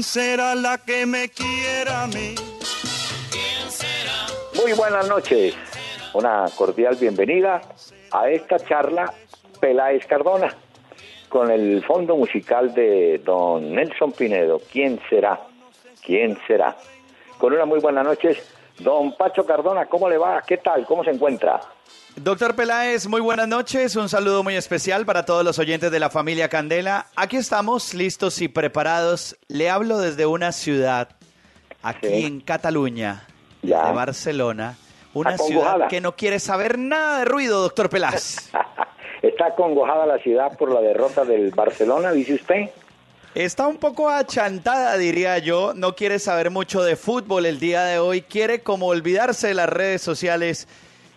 ¿Quién será la que me quiera a mí? Muy buenas noches. Una cordial bienvenida a esta charla Peláez Cardona con el fondo musical de don Nelson Pinedo. ¿Quién será? ¿Quién será? Con una muy buenas noches. Don Pacho Cardona, ¿cómo le va? ¿Qué tal? ¿Cómo se encuentra? Doctor Peláez, muy buenas noches. Un saludo muy especial para todos los oyentes de la familia Candela. Aquí estamos listos y preparados. Le hablo desde una ciudad, aquí Sí. en Cataluña, Ya. de Barcelona. Una ciudad que no quiere saber nada de ruido, doctor Peláez. ¿Está acongojada la ciudad por la derrota del Barcelona, dice usted? Está un poco achantada, diría yo. No quiere saber mucho de fútbol el día de hoy. Quiere como olvidarse de las redes sociales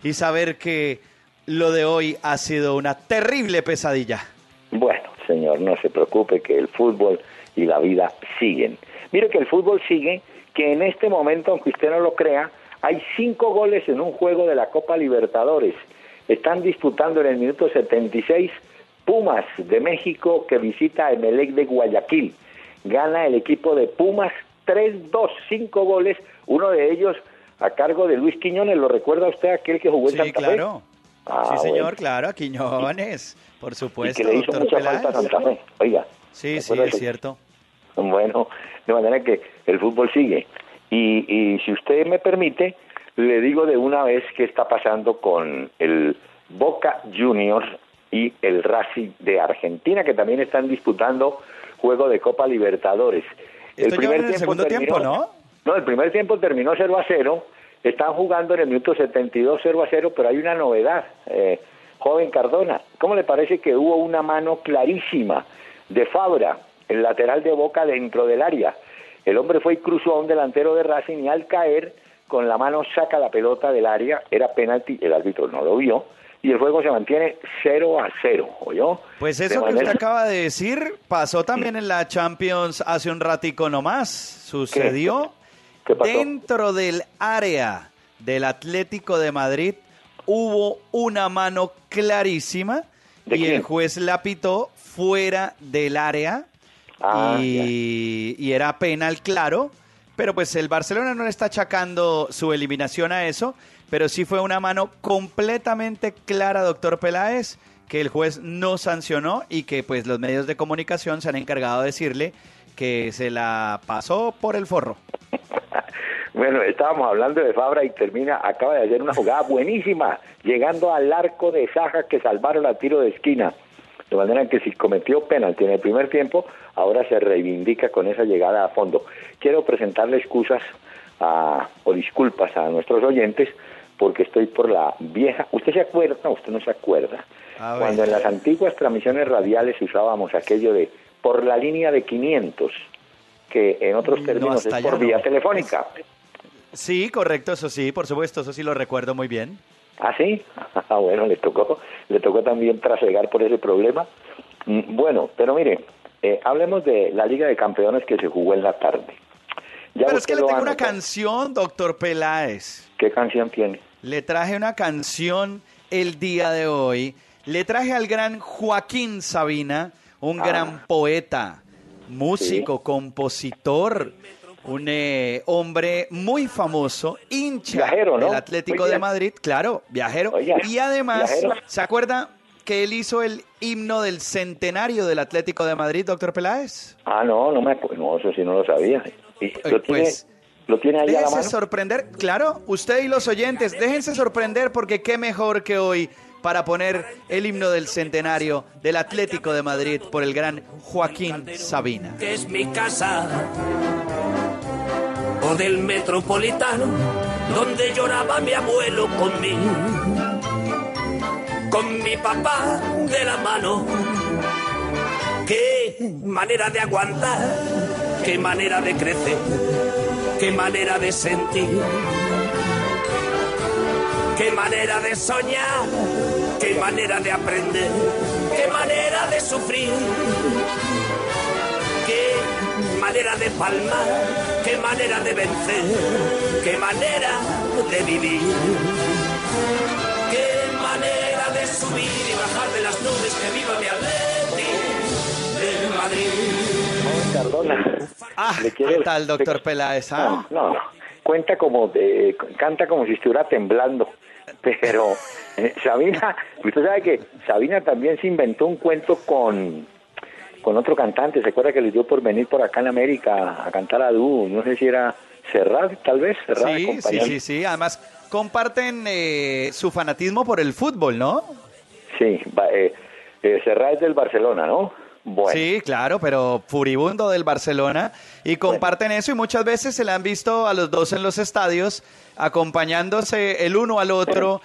y saber que lo de hoy ha sido una terrible pesadilla. Bueno, señor, no se preocupe que el fútbol y la vida siguen. Mire que el fútbol sigue, que en este momento, aunque usted no lo crea, hay cinco goles en un juego de la Copa Libertadores. Están disputando en el minuto 76 Pumas de México que visita a Emelec de Guayaquil. Gana el equipo de Pumas 3-2, cinco goles, uno de ellos a cargo de Luis Quiñones. ¿Lo recuerda usted aquel que jugó en Sí, Santa Fe? claro. Ah, sí, señor, bueno. claro, a Quiñones, por Y supuesto, que le hizo mucha falta a Peláez. Santa Fe. Oiga. Sí, sí, es cierto. Bueno, de manera que el fútbol sigue. Y, y si usted me permite, le digo de una vez qué está pasando con el Boca Juniors y el Racing de Argentina, que también están disputando juego de Copa Libertadores. Esto ya va en el segundo tiempo, ¿no? No, el primer tiempo terminó 0 a 0. Están jugando en el minuto 72 0 a 0, pero hay una novedad. Eh, joven Cardona, ¿cómo le parece que hubo una mano clarísima de Fabra, el lateral de Boca dentro del área? El hombre fue y cruzó a un delantero de Racing y al caer con la mano saca la pelota del área, era penalti, el árbitro no lo vio y el juego se mantiene 0 a 0, ¿oyó? Pues eso que usted acaba de decir pasó también en la Champions hace un ratico nomás. Sucedió ¿Qué pasó? dentro del área del Atlético de Madrid hubo una mano clarísima ¿De y quién? el juez la pitó fuera del área Ah, y, y era penal claro, pero pues el Barcelona no le está achacando su eliminación a eso, pero sí fue una mano completamente clara, doctor Peláez, que el juez no sancionó y que pues los medios de comunicación se han encargado de decirle que se la pasó por el forro. Bueno, estábamos hablando de Fabra y termina, acaba de hacer una jugada buenísima, llegando al arco de Saja que salvaron a tiro de esquina. De manera que si cometió penalti en el primer tiempo, ahora se reivindica con esa llegada a fondo. Quiero presentarle excusas a- o disculpas a nuestros oyentes porque estoy por la vieja. ¿Usted se acuerda? No, usted no se acuerda. Cuando en las antiguas transmisiones radiales usábamos aquello de por la línea de 500, que en otros No, términos es por no. vía telefónica. Sí, correcto, eso sí, por supuesto, eso sí lo recuerdo muy bien. ¿Ah, sí? Ah, bueno, le tocó, le tocó también trasegar por ese problema. Mm, Bueno, pero mire, eh, hablemos de la Liga de Campeones que se jugó en la tarde. Ya Pero es que le tengo una canción, doctor Peláez. ¿Qué canción tiene? Le traje una canción el día de hoy. Le traje al gran Joaquín Sabina, un Ah. gran poeta, músico, compositor, un eh, hombre muy famoso, hincha Viajero, ¿no? del Atlético de. Madrid, claro, viajero. Y además, viajero. ¿se acuerda que él hizo el himno del centenario del Atlético de Madrid, doctor Peláez? Ah, no, no me no, eso sí no lo sabía. ¿Y ¿Lo tiene, pues, ¿lo tiene ahí a la Déjense mano? sorprender, claro, usted y los oyentes, déjense sorprender porque qué mejor que hoy para poner el himno del centenario del Atlético de Madrid por el gran Joaquín Sabina. que es mi casa, o del metropolitano, donde lloraba mi abuelo conmigo, con mi papá de la mano. Qué manera de aguantar, qué manera de crecer, qué manera de sentir, qué manera de soñar, qué manera de aprender, qué manera de sufrir. Qué manera de palmar, qué manera de vencer, qué manera de vivir. Qué manera de subir y bajar de las nubes, que viva mi Atleti de Madrid. Cardona. Ah, Le ¿qué tal, doctor Peláez? ah? No, no, no. Cuenta como, de- canta como si estuviera temblando. Pero eh, Sabina, usted sabe que Sabina también se inventó un cuento con, con otro cantante. ¿Se acuerda que le dio por venir por acá en América a cantar a dúo? No sé si era Serrat, tal vez. Serrat Sí, sí, sí, sí. Además, comparten eh, su fanatismo por el fútbol, ¿no? Sí, eh, eh, Serrat es del Barcelona, ¿no? Bueno. Sí, claro, pero furibundo del Barcelona. Y comparten eso y muchas veces se le han visto a los dos en los estadios acompañándose el uno al otro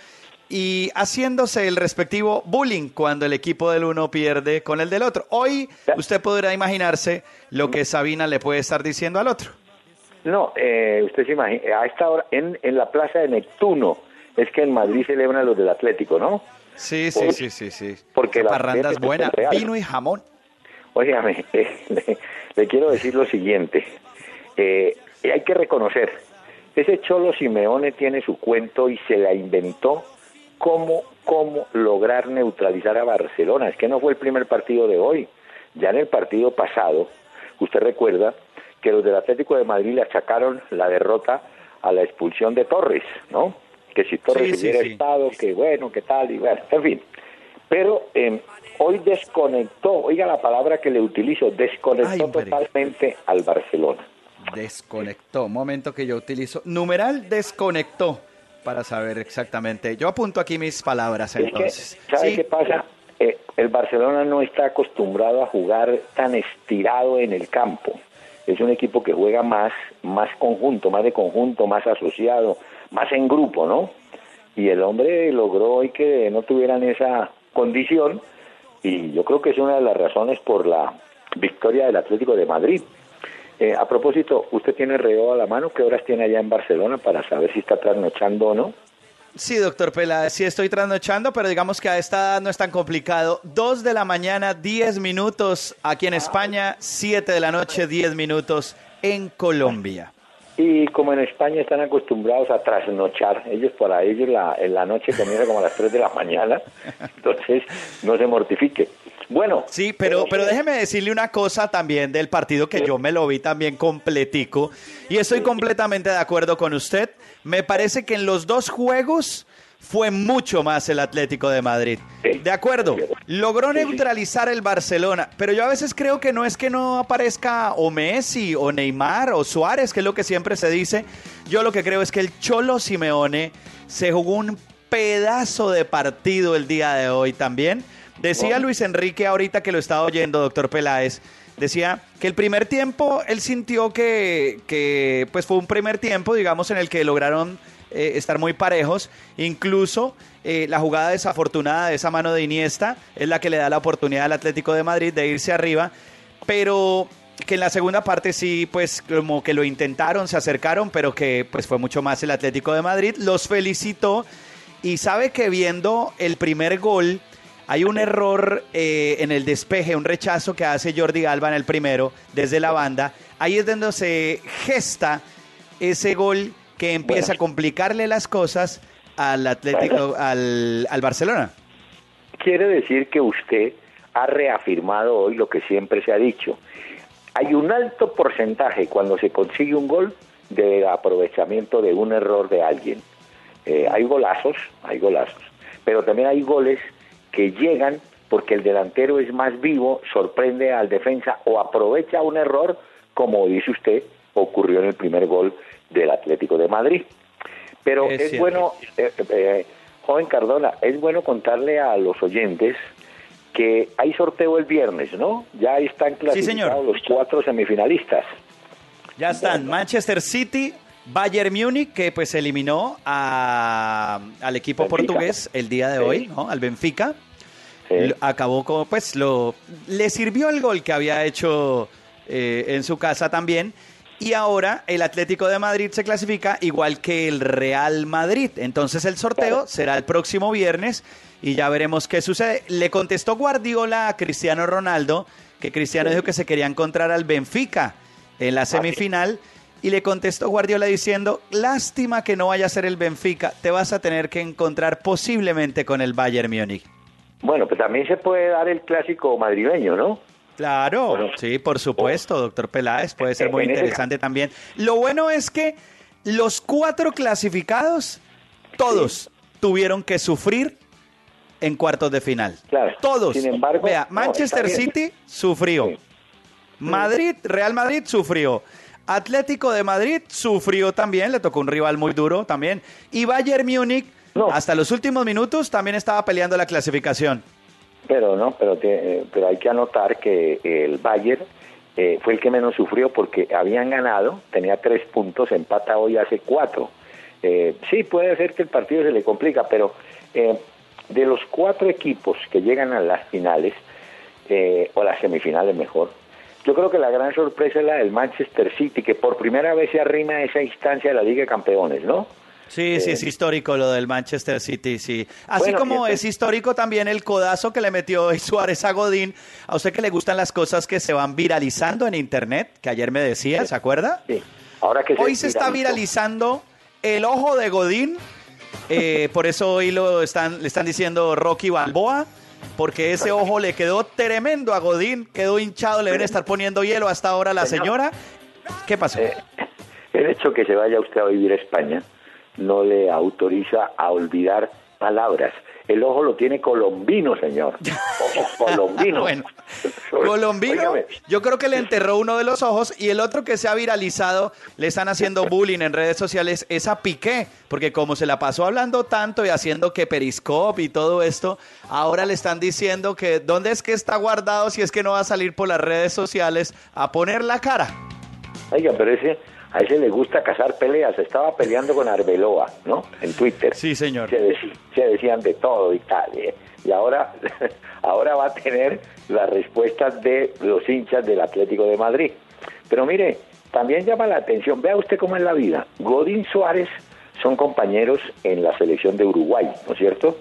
y haciéndose el respectivo bullying cuando el equipo del uno pierde con el del otro. Hoy usted podrá imaginarse lo que Sabina le puede estar diciendo al otro. No, eh, usted se imagina, a esta hora, en, en la plaza de Neptuno, es que en Madrid celebran los del Atlético, ¿no? Sí, sí, sí, sí, sí. Porque la parranda es buena. Vino y jamón. Óigame, eh, le, le quiero decir lo siguiente. Eh, hay que reconocer, ese Cholo Simeone tiene su cuento y se la inventó cómo, cómo lograr neutralizar a Barcelona. Es que no fue el primer partido de hoy. Ya en el partido pasado, usted recuerda que los del Atlético de Madrid le achacaron la derrota a la expulsión de Torres, ¿no? Que si Torres Sí, sí, hubiera sí. estado, que bueno, que tal, y bueno, en fin. Pero eh, hoy desconectó, oiga la palabra que le utilizo, desconectó Ay, totalmente al Barcelona. Desconectó. Momento que yo utilizo. Numeral desconectó. Para saber exactamente. Yo apunto aquí mis palabras Es que, entonces. ¿sabe Sí, qué pasa? Eh, el Barcelona no está acostumbrado a jugar tan estirado en el campo. Es un equipo que juega más, más conjunto, más de conjunto, más asociado, más en grupo, ¿no? Y el hombre logró hoy que no tuvieran esa condición y yo creo que es una de las razones por la victoria del Atlético de Madrid. Eh, a propósito, ¿usted tiene reloj a la mano? ¿Qué horas tiene allá en Barcelona para saber si está trasnochando o no? Sí, doctor Peláez, sí estoy trasnochando, pero digamos que a esta edad no es tan complicado. Dos de la mañana, 10 minutos aquí en España, 7 de la noche, 10 minutos en Colombia. Y como en España están acostumbrados a trasnochar, ellos para ellos la, en la noche comienza como a las 3 de la mañana, entonces no se mortifique. Bueno, Sí, pero, pero déjeme decirle una cosa también del partido que yo me lo vi también completico y estoy completamente de acuerdo con usted. Me parece que en los dos juegos fue mucho más el Atlético de Madrid. De acuerdo, logró neutralizar el Barcelona, pero yo a veces creo que no es que no aparezca o Messi o Neymar o Suárez, que es lo que siempre se dice. Yo lo que creo es que el Cholo Simeone se jugó un pedazo de partido el día de hoy también. Decía. Luis Enrique ahorita que lo estaba oyendo, doctor Peláez, decía que el primer tiempo él sintió que, que, pues fue un primer tiempo, digamos, en el que lograron eh, estar muy parejos. Incluso eh, la jugada desafortunada de esa mano de Iniesta es la que le da la oportunidad al Atlético de Madrid de irse arriba, pero que en la segunda parte sí, pues como que lo intentaron, se acercaron, pero que pues fue mucho más el Atlético de Madrid. Los felicitó y sabe que viendo el primer gol, hay un error eh, en el despeje, un rechazo que hace Jordi Alba en el primero desde la banda. Ahí es donde se gesta ese gol que empieza Bueno. a complicarle las cosas al Atlético, al, al Barcelona. quiere decir que usted ha reafirmado hoy lo que siempre se ha dicho. Hay un alto porcentaje cuando se consigue un gol de aprovechamiento de un error de alguien. Eh, hay golazos, hay golazos, pero también hay goles que llegan porque el delantero es más vivo, sorprende al defensa o aprovecha un error, como dice usted, ocurrió en el primer gol del Atlético de Madrid. Pero Es bueno, eh, eh, joven Cardona, es bueno contarle a los oyentes que hay sorteo el viernes, ¿no? Ya están clasificados señor. los cuatro semifinalistas. Ya están Manchester City, Bayern Múnich, que pues eliminó a- al equipo Benfica. portugués el día de Sí. hoy, ¿no? Al Benfica. Sí. Acabó como, pues, lo le sirvió el gol que había hecho eh, en su casa también. Y ahora el Atlético de Madrid se clasifica igual que el Real Madrid. Entonces el sorteo será el próximo viernes y ya veremos qué sucede. Le contestó Guardiola a Cristiano Ronaldo, que Cristiano dijo que se quería encontrar al Benfica en la semifinal. Y le contestó Guardiola diciendo, lástima que no vaya a ser el Benfica, te vas a tener que encontrar posiblemente con el Bayern Múnich. Bueno, pues también se puede dar el clásico madrileño, ¿no? Claro, sí, por supuesto, doctor Peláez, puede ser muy interesante también. Lo bueno es que los cuatro clasificados, todos tuvieron que sufrir en cuartos de final. Claro. Todos. Sin embargo, Vea, Manchester. City sufrió. Sí. Madrid, Real Madrid sufrió. Atlético de Madrid sufrió también, le tocó un rival muy duro también. Y Bayern Múnich, No. hasta los últimos minutos, también estaba peleando la clasificación. Pero no, pero, te- pero hay que anotar que el Bayern eh, fue el que menos sufrió porque habían ganado, tenía tres puntos, empata hoy hace cuatro. Eh, sí, puede ser que el partido se le complica, pero eh, de los cuatro equipos que llegan a las finales, eh, o las semifinales mejor, yo creo que la gran sorpresa es la del Manchester City, que por primera vez se arrima a esa instancia de la Liga de Campeones, ¿no? Sí, sí, es histórico lo del Manchester City, sí. Así Bueno, como es histórico también el codazo que le metió hoy Suárez a Godín. A usted que le gustan las cosas que se van viralizando en internet, que ayer me decía, ¿se acuerda? Sí. Ahora que Hoy se está viralizando el ojo de Godín, eh, por eso hoy lo están, le están diciendo Rocky Balboa, porque ese ojo le quedó tremendo a Godín, quedó hinchado, le deben estar poniendo hielo hasta ahora a la Señor. señora. ¿Qué pasó? Eh, el hecho que se vaya usted a vivir a España no le autoriza a olvidar palabras. El ojo lo tiene colombino, señor. Ojo colombino. Bueno, Colombino, yo creo que le enterró uno de los ojos y el otro que se ha viralizado, le están haciendo bullying en redes sociales, es a Piqué, porque como se la pasó hablando tanto y haciendo que Periscope y todo esto, ahora le están diciendo que dónde es que está guardado si es que no va a salir por las redes sociales a poner la cara. Oiga, pero ese, a ese le gusta cazar peleas. Estaba peleando con Arbeloa, ¿no? En Twitter. Sí, señor. Se, decían de todo y tal. ¿eh? Y ahora, ahora va a tener las respuestas de los hinchas del Atlético de Madrid. Pero mire, también llama la atención. Vea usted cómo es la vida. Godín Suárez son compañeros en la selección de Uruguay, ¿no es cierto?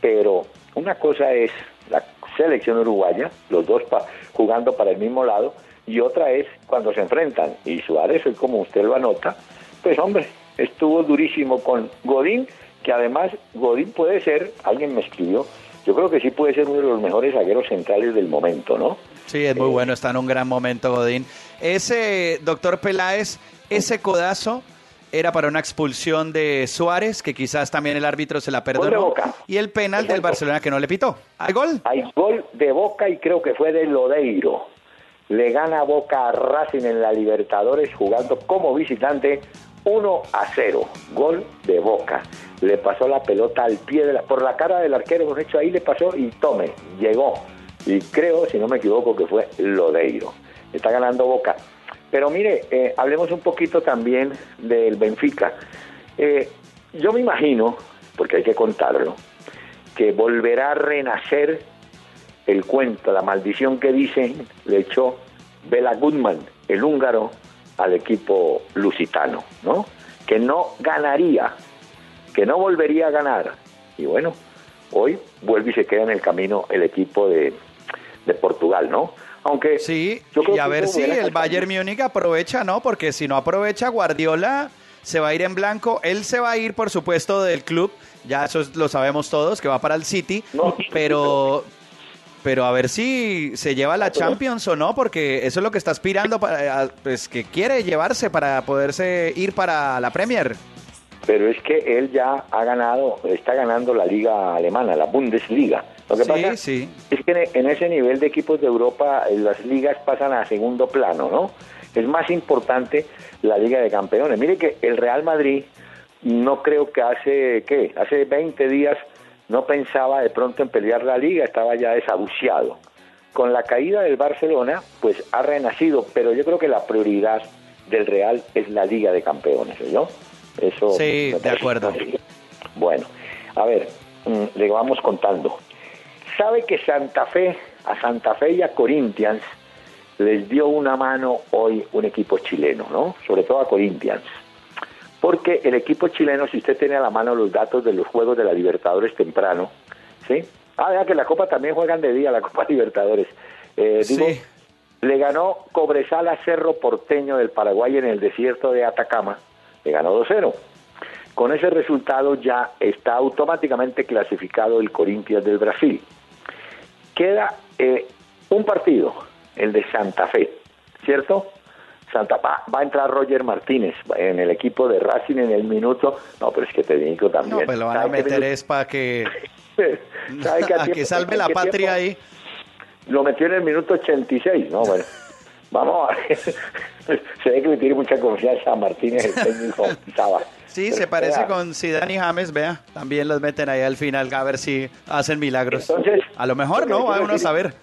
Pero una cosa es la selección uruguaya, los dos pa- jugando para el mismo lado, y otra es cuando se enfrentan. Y Suárez, hoy como usted lo anota, pues hombre, estuvo durísimo con Godín, que además Godín puede ser, alguien me escribió, yo creo que sí puede ser uno de los mejores zagueros centrales del momento, ¿no? Sí, es muy bueno, está en un gran momento Godín. Ese, doctor Peláez, ese codazo era para una expulsión de Suárez, que quizás también el árbitro se la perdonó, Boca. y el penal del. Barcelona que no le pitó. ¿Hay gol? Hay gol de Boca y creo que fue de Lodeiro. Le gana Boca a Racing en la Libertadores jugando como visitante 1 a 0. Gol de Boca. Le pasó la pelota al pie de la, por la cara del arquero, hemos hecho ahí le pasó y tome, llegó. Y creo, si no me equivoco, que fue Lodeiro. Está ganando Boca. Pero mire, eh, hablemos un poquito también del Benfica. Eh, yo me imagino, porque hay que contarlo, que volverá a renacer el cuento, la maldición que dicen le echó Bela Goodman, el húngaro, al equipo lusitano, ¿no? Que no ganaría, que no volvería a ganar. Y bueno, hoy vuelve y se queda en el camino el equipo de, de Portugal, ¿no? Aunque Sí, yo creo y a que ver si el Bayern Múnich aprovecha, ¿no? Porque si no aprovecha, Guardiola se va a ir en blanco. Él se va a ir, por supuesto, del club. Ya eso es- lo sabemos todos, que va para el City. No, pero, pero a ver si se lleva la Champions o no, porque eso es lo que está aspirando, para, a- pues que quiere llevarse para poderse ir para la Premier. pero es que él ya ha ganado, está ganando la liga alemana, la Bundesliga. Lo que Sí, pasa sí. es que en ese nivel de equipos de Europa eh, las ligas pasan a segundo plano, ¿no? Es más importante la Liga de Campeones. Mire que el Real Madrid no creo que hace, ¿qué? Hace 20 días no pensaba de pronto en pelear la liga, estaba ya desahuciado. Con la caída del Barcelona, pues ha renacido, pero yo creo que la prioridad del Real es la Liga de Campeones, ¿no? Eso Sí, de acuerdo. Bueno, a ver, mm, le vamos contando. Sabe que Santa Fe, a Santa Fe y a Corinthians les dio una mano hoy un equipo chileno, ¿no? Sobre todo a Corinthians. Porque el equipo chileno, si usted tiene a la mano los datos de los Juegos de la Libertadores temprano, ¿sí? Ah, vea que la Copa también juegan de día, la Copa Libertadores. Eh, digo, Sí. le ganó Cobresal a Cerro Porteño del Paraguay en el desierto de Atacama, le ganó 2-0. Con ese resultado ya está automáticamente clasificado el Corinthians del Brasil. Queda eh, un partido el de Santa Fe, ¿cierto? Santa va, va a entrar Roger Martínez en el equipo de Racing en el minuto. No, pero es que te digo también. No, pues lo van a ¿Sabe qué meter es para que, ¿Sabe a que salve la patria tiempo? ahí. Lo metió en el minuto 86, ¿no? Bueno, vamos a ver. Se ve que le tiene mucha confianza a Martínez, el técnico Saba. Sí, Pero se parece vea, con Zidane y James, vea. También los meten ahí al final a ver si hacen milagros. Entonces, a lo mejor no, va uno a saber.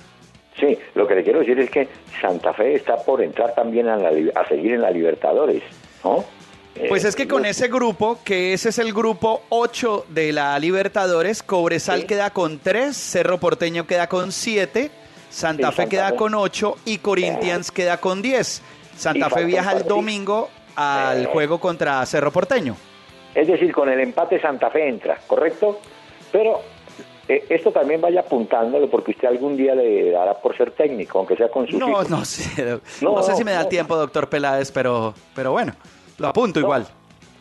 Sí, lo que le quiero decir es que Santa Fe está por entrar también a, la a seguir en la Libertadores, ¿no? Pues Eh, es que con ese grupo, que ese es el grupo 8 de la Libertadores, Cobresal Sí. queda con 3, Cerro Porteño queda con 7, Santa Sí, Fe Santa queda Fe. con 8 y Corinthians queda con 10. Santa Fe viaja el domingo al Eh. juego contra Cerro Porteño. Es decir, con el empate Santa Fe entra, ¿correcto? Pero eh, esto también vaya apuntándolo porque usted algún día le dará por ser técnico, aunque sea con sus No, hijos. no sé, no, No, sé si me da no. tiempo, doctor Peláez, pero, pero bueno, lo apunto No. igual.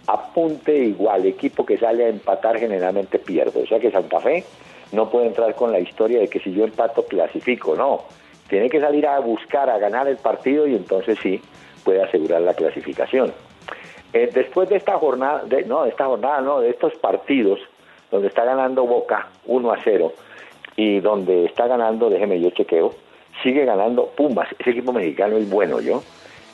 Apunte igual, equipo que sale a empatar generalmente pierde. O sea que Santa Fe no puede entrar con la historia de que si yo empato clasifico, no. Tiene que salir a buscar, a ganar el partido y entonces sí puede asegurar la clasificación. Eh, después de esta jornada, de, no, de esta jornada, no, de estos partidos donde está ganando Boca 1 a 0 y donde está ganando, déjeme yo chequeo, sigue ganando Pumas, ese equipo mexicano es bueno, yo,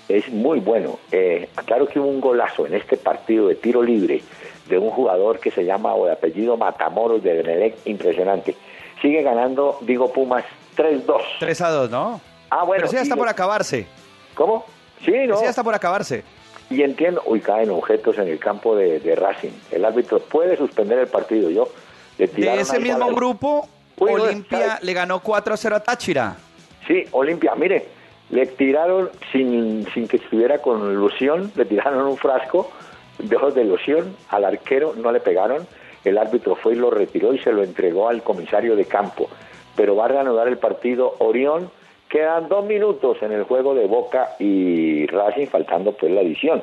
es muy bueno. Eh, claro que hubo un golazo en este partido de tiro libre de un jugador que se llama o de apellido Matamoros de Benelec, impresionante. Sigue ganando, digo Pumas 3-2. 3 a 2, ¿no? Ah, bueno. pero sí ya está por acabarse. ¿Cómo? Sí, no. Sí ya está por acabarse. Y entiendo, uy, caen objetos en el campo de, de Racing. El árbitro puede suspender el partido. Yo le De ese mismo grupo, Uy, Olimpia le ganó 4 a 0 a Táchira. Sí, Olimpia, mire, le tiraron sin, sin que estuviera con loción, le tiraron un frasco de ojos de loción al arquero, no le pegaron. El árbitro fue y lo retiró y se lo entregó al comisario de campo. Pero va a reanudar el partido Orión. Quedan dos minutos en el juego de Boca y Racing, faltando pues la edición.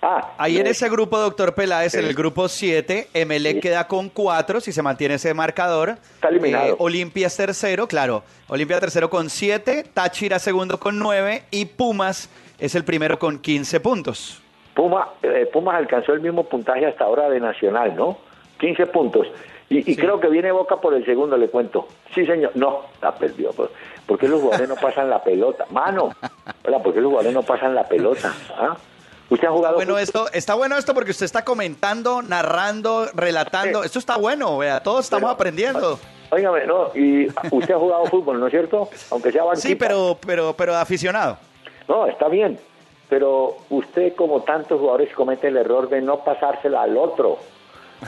Ah, Ahí en ese grupo, doctor Peláez, en el grupo 7, Emelec Sí. queda con 4, si se mantiene ese marcador. Está eliminado. Eh, Olimpia es tercero, claro. Olimpia tercero con 7, Táchira segundo con 9 y Pumas es el primero con 15 puntos. Puma, eh, Pumas alcanzó el mismo puntaje hasta ahora de Nacional, ¿no? 15 puntos. Y, y Sí. creo que viene Boca por el segundo, le cuento. Sí, señor. No, la perdió. ¿Por, por qué los jugadores no pasan la pelota? Mano, ¿verdad? ¿por qué los jugadores no pasan la pelota? ¿Ah? ¿Usted ha jugado Bueno, esto, está bueno esto porque usted está comentando, narrando, relatando. Sí. Esto está bueno, vea, todos estamos Pero- aprendiendo. Óigame, no, y usted ha jugado fútbol, ¿no es cierto? Aunque sea banquita. Sí, pero, pero, pero aficionado. No, está bien. Pero usted, como tantos jugadores, comete el error de no pasársela al otro.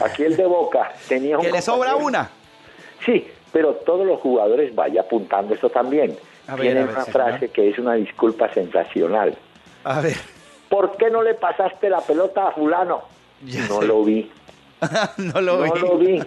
Aquí el de Boca tenía un Que le sobra una. Sí, pero todos los jugadores vaya apuntando eso también. A ver, Tienen a ver, una señor. frase que es una disculpa sensacional. A ver. ¿Por qué no le pasaste la pelota a fulano? Ya no sé. lo vi. no lo no vi. lo vi.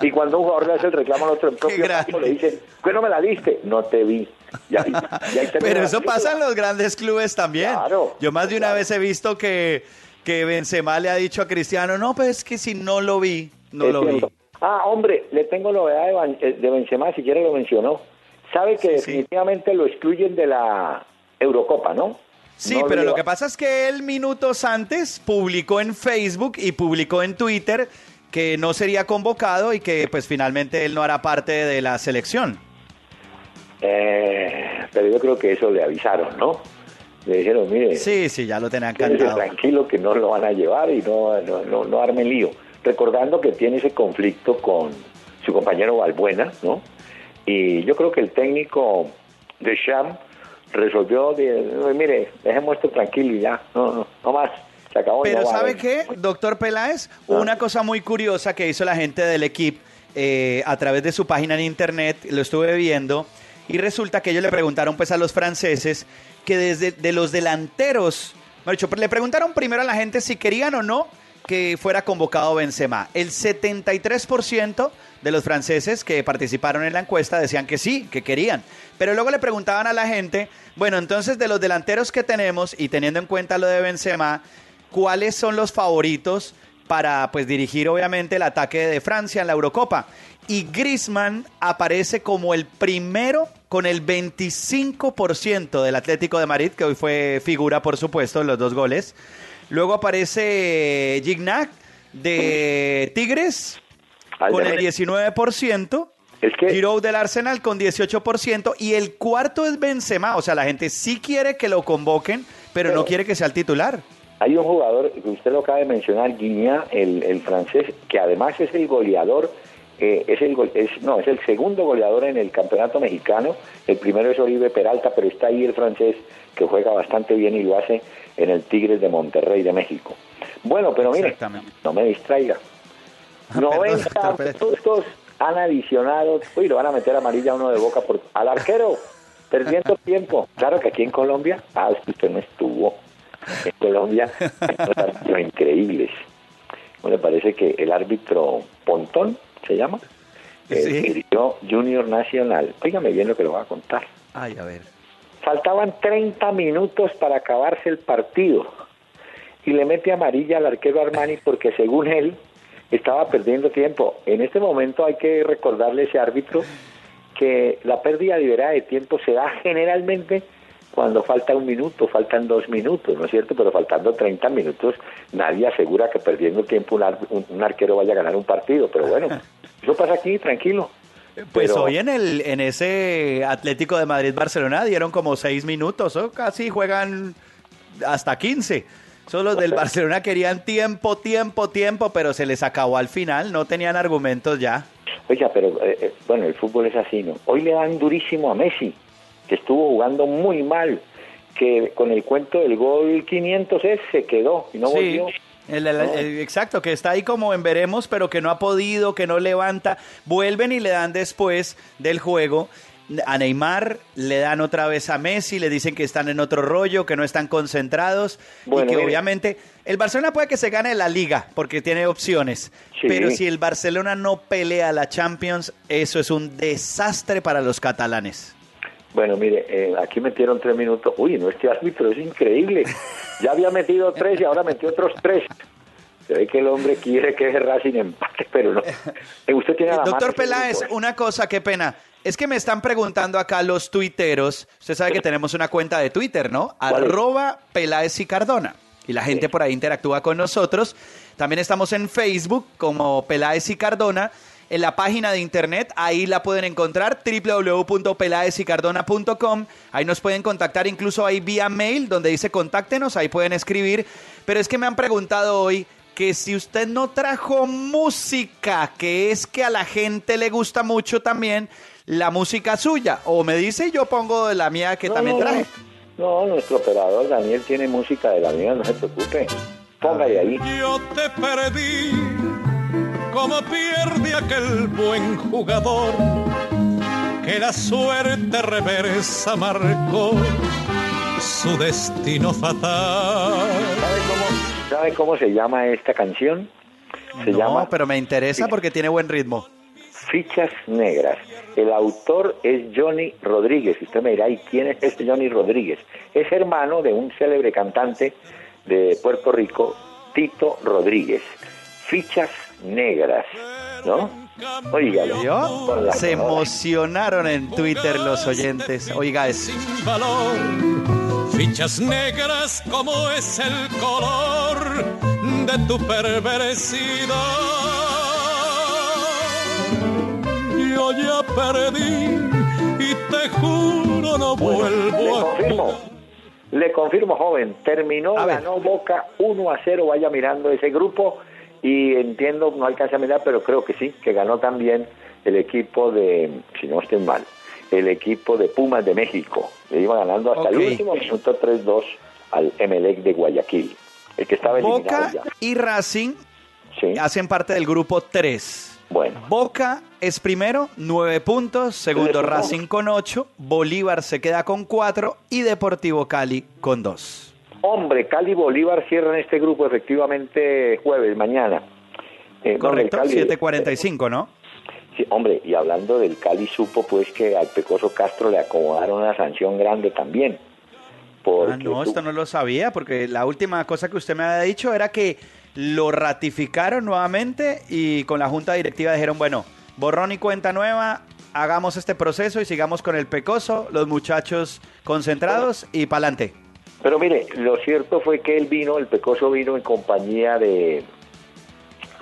Y cuando un jugador le hace el reclamo al otro en propio campo, le dice, ¿por qué no me la diste? No te vi. Y ahí- y ahí termina Pero eso pasa en los grandes clubes también. Claro, Yo más de una claro. vez he visto que, que Benzema le ha dicho a Cristiano, no, pues es que si no lo vi, no Es lo vi. cierto. Ah, hombre, le tengo novedad de, Ban- eh, de Benzema, si quiere lo mencionó. Sabe que Sí, sí. definitivamente lo excluyen de la Eurocopa, ¿no? Sí, No pero lo que pasa es que él minutos antes publicó en Facebook y publicó en Twitter que no sería convocado y que pues finalmente él no hará parte de la selección. Eh, pero yo creo que eso le avisaron, ¿no? Le dijeron, mire, Sí, sí, ya lo tenían cantado. tranquilo que no lo van a llevar y no, no, no, no arme lío. Recordando que tiene ese conflicto con su compañero Valbuena, ¿no? Y yo creo que el técnico de Sham resolvió, de, "No, mire, dejemos esto tranquilo y ya, no, no, no más, se acabó. Pero ¿sabe haber". qué, doctor Peláez? Ah. Una cosa muy curiosa que hizo la gente del equipo eh, a través de su página en internet, lo estuve viendo, y resulta que ellos le preguntaron pues a los franceses que desde de los delanteros, le preguntaron primero a la gente si querían o no que fuera convocado Benzema. El 73% de los franceses que participaron en la encuesta decían que sí, que querían. Pero luego le preguntaban a la gente, bueno, entonces de los delanteros que tenemos y teniendo en cuenta lo de Benzema, ¿cuáles son los favoritos para pues dirigir obviamente el ataque de Francia en la Eurocopa? Y Griezmann aparece como el primero con el 25% del Atlético de Madrid, que hoy fue figura, por supuesto, en los dos goles. Luego aparece Gignac de Tigres con el México. 19%. Es que- Giroud del Arsenal con 18% y el cuarto es Benzema, o sea, la gente sí quiere que lo convoquen, pero no quiere que sea el titular. Hay un jugador que usted lo acaba de mencionar, Guiñá, el, el francés, que además es el goleador, eh, es el gol- es, no, es el segundo goleador en el campeonato mexicano. El primero es Oribe Peralta, pero está ahí el francés que juega bastante bien y lo hace en el Tigres de Monterrey de México. Bueno, pero mire, no me distraiga. Ah, Perdón, 90 doctor Pérez. minutos han adicionado, uy, lo van a meter amarilla uno de boca por, al arquero, perdiendo tiempo. Claro que aquí en Colombia, ah, es que usted no estuvo. En Colombia hay unos árbitros increíbles. ¿No le parece que el árbitro Pontón, se llama? Eh, Sí. dirigió Junior Nacional. Óigame bien lo que le voy a contar. Ay, a ver. Faltaban 30 minutos para acabarse el partido y le mete amarilla al arquero Armani porque según él estaba perdiendo tiempo. En este momento hay que recordarle a ese árbitro que la pérdida liberada de tiempo se da generalmente cuando falta un minuto, faltan dos minutos, ¿no es cierto? Pero faltando 30 minutos, nadie asegura que perdiendo tiempo un, ar- un- un arquero vaya a ganar un partido. Pero bueno, eso pasa aquí, tranquilo. Pues Pero- hoy en el en ese Atlético de Madrid-Barcelona dieron como seis minutos, o casi juegan hasta 15. Solo los del Barcelona querían tiempo, tiempo, tiempo, pero se les acabó al final, no tenían argumentos ya. Oiga, pero eh, eh, bueno, el fútbol es así, ¿no? Hoy le dan durísimo a Messi, que estuvo jugando muy mal, que con el cuento del gol 500 es, se quedó y no sí, volvió. El- el- el- exacto, que está ahí como en veremos, pero que no ha podido, que no levanta. Vuelven y le dan después del juego a Neymar, le dan otra vez a Messi, le dicen que están en otro rollo, que no están concentrados Bueno, y que obviamente el Barcelona puede que se gane la liga porque tiene opciones, Sí. pero si el Barcelona no pelea la Champions, eso es un desastre para los catalanes. Bueno, mire, eh, aquí metieron tres minutos. Uy, no, este árbitro es increíble. Ya había metido tres y ahora metió otros tres. Se ve que el hombre quiere que Racing empate, pero no. Eh, Usted tiene la Doctor Peláez, una cosa, qué pena. Es que me están preguntando acá los tuiteros. Usted sabe que tenemos una cuenta de Twitter, ¿no? Arroba Peláez y Cardona. Y la gente por ahí interactúa con nosotros. También estamos en Facebook como Peláez y Cardona. En la página de internet, ahí la pueden encontrar, www.pelaezycardona.com. Ahí nos pueden contactar, incluso ahí vía mail, donde dice contáctenos, ahí pueden escribir. Pero es que me han preguntado hoy que si usted no trajo música, que es que a la gente le gusta mucho también la música suya, o me dice y yo pongo de la mía que No, también no, traje. No, nuestro operador Daniel tiene música de la mía, no se preocupe. Póngale ahí. Yo te perdí como pierde aquel buen jugador que la suerte reversa marcó su destino fatal. ¿Sabe cómo, sabe cómo se llama esta canción? Se no, llama pero me interesa porque tiene buen ritmo. Fichas Negras. El autor es Johnny Rodríguez. Usted me dirá, ¿y quién es este Johnny Rodríguez? Es hermano de un célebre cantante de Puerto Rico, Tito Rodríguez. Fichas Negras, ¿no? Oígalo. Se emocionaron en Twitter los oyentes. Oiga eso. Sin valor, fichas negras como es el color de tu perversidad. Yo ya perdí y te juro no Bueno, le vuelvo a confirmo. Le confirmo, joven. Terminó, ganó Boca 1 a 0. Vaya mirando ese grupo. Y entiendo, no alcanza a mirar, pero creo que sí, que ganó también el equipo de, si no estoy mal, el equipo de Pumas de México. Le iba ganando hasta el último minuto 3-2 al Emelec de Guayaquil. El que estaba eliminado Boca ya. y Racing Sí. hacen parte del grupo 3. Bueno, Boca es primero, 9 puntos. Segundo. Racing con 8. Bolívar se queda con 4. Y Deportivo Cali con 2. Hombre, Cali Bolívar cierran este grupo efectivamente jueves, mañana. Eh, no, Correcto, Cali- 7.45, ¿no? Sí, hombre, y hablando del Cali, supo pues que al Pecoso Castro le acomodaron una sanción grande también. Ah, no, esto no lo sabía, porque la última cosa que usted me había dicho era que lo ratificaron nuevamente y con la junta directiva dijeron, bueno, borrón y cuenta nueva, hagamos este proceso y sigamos con el pecoso, los muchachos concentrados y pa'lante. Pero mire, lo cierto fue que él vino, el Pecoso vino en compañía de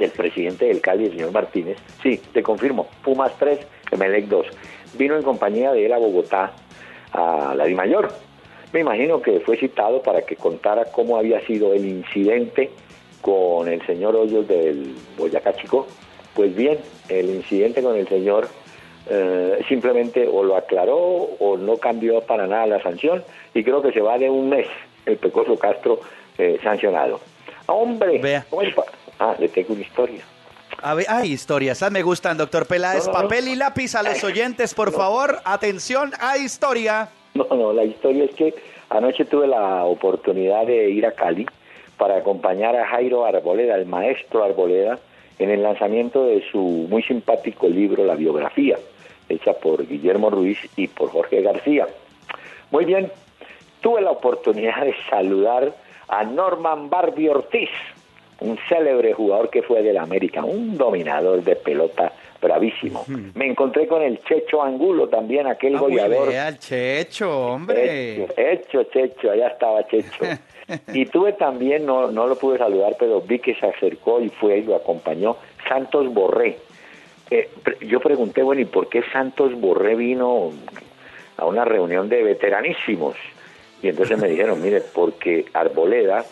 del presidente del Cali, el señor Martínez. Sí, te confirmo, Pumas 3, Emelec 2. Vino en compañía de él a Bogotá, a la Mayor. Me imagino que fue citado para que contara cómo había sido el incidente con el señor Hoyos del Boyacá Chico. Pues bien, el incidente con el señor eh, simplemente o lo aclaró o no cambió para nada la sanción y creo que se va de un mes el Pecoso Castro eh, sancionado. Hombre, Vea. ah, le tengo una historia. A ver, hay historias, ah, me gustan, doctor Peláez. No, no, no. Papel y lápiz a los oyentes, por favor. Atención a historia. No, no, la historia es que anoche tuve la oportunidad de ir a Cali para acompañar a Jairo Arboleda, el maestro Arboleda, en el lanzamiento de su muy simpático libro La biografía, hecha por Guillermo Ruiz y por Jorge García. Muy bien, tuve la oportunidad de saludar a Norman Barbie Ortiz, un célebre jugador que fue del América, un dominador de pelota bravísimo. Me encontré con el Checho Angulo también, aquel Ah, goleador. el Checho, hombre. Hecho, hecho, Checho, allá estaba Checho. Y tuve también, no, no lo pude saludar, pero vi que se acercó y fue y lo acompañó, Santos Borré. Yo pregunté, bueno, ¿y por qué Santos Borré vino a una reunión de veteranísimos? Y entonces me dijeron, mire, porque Arboleda,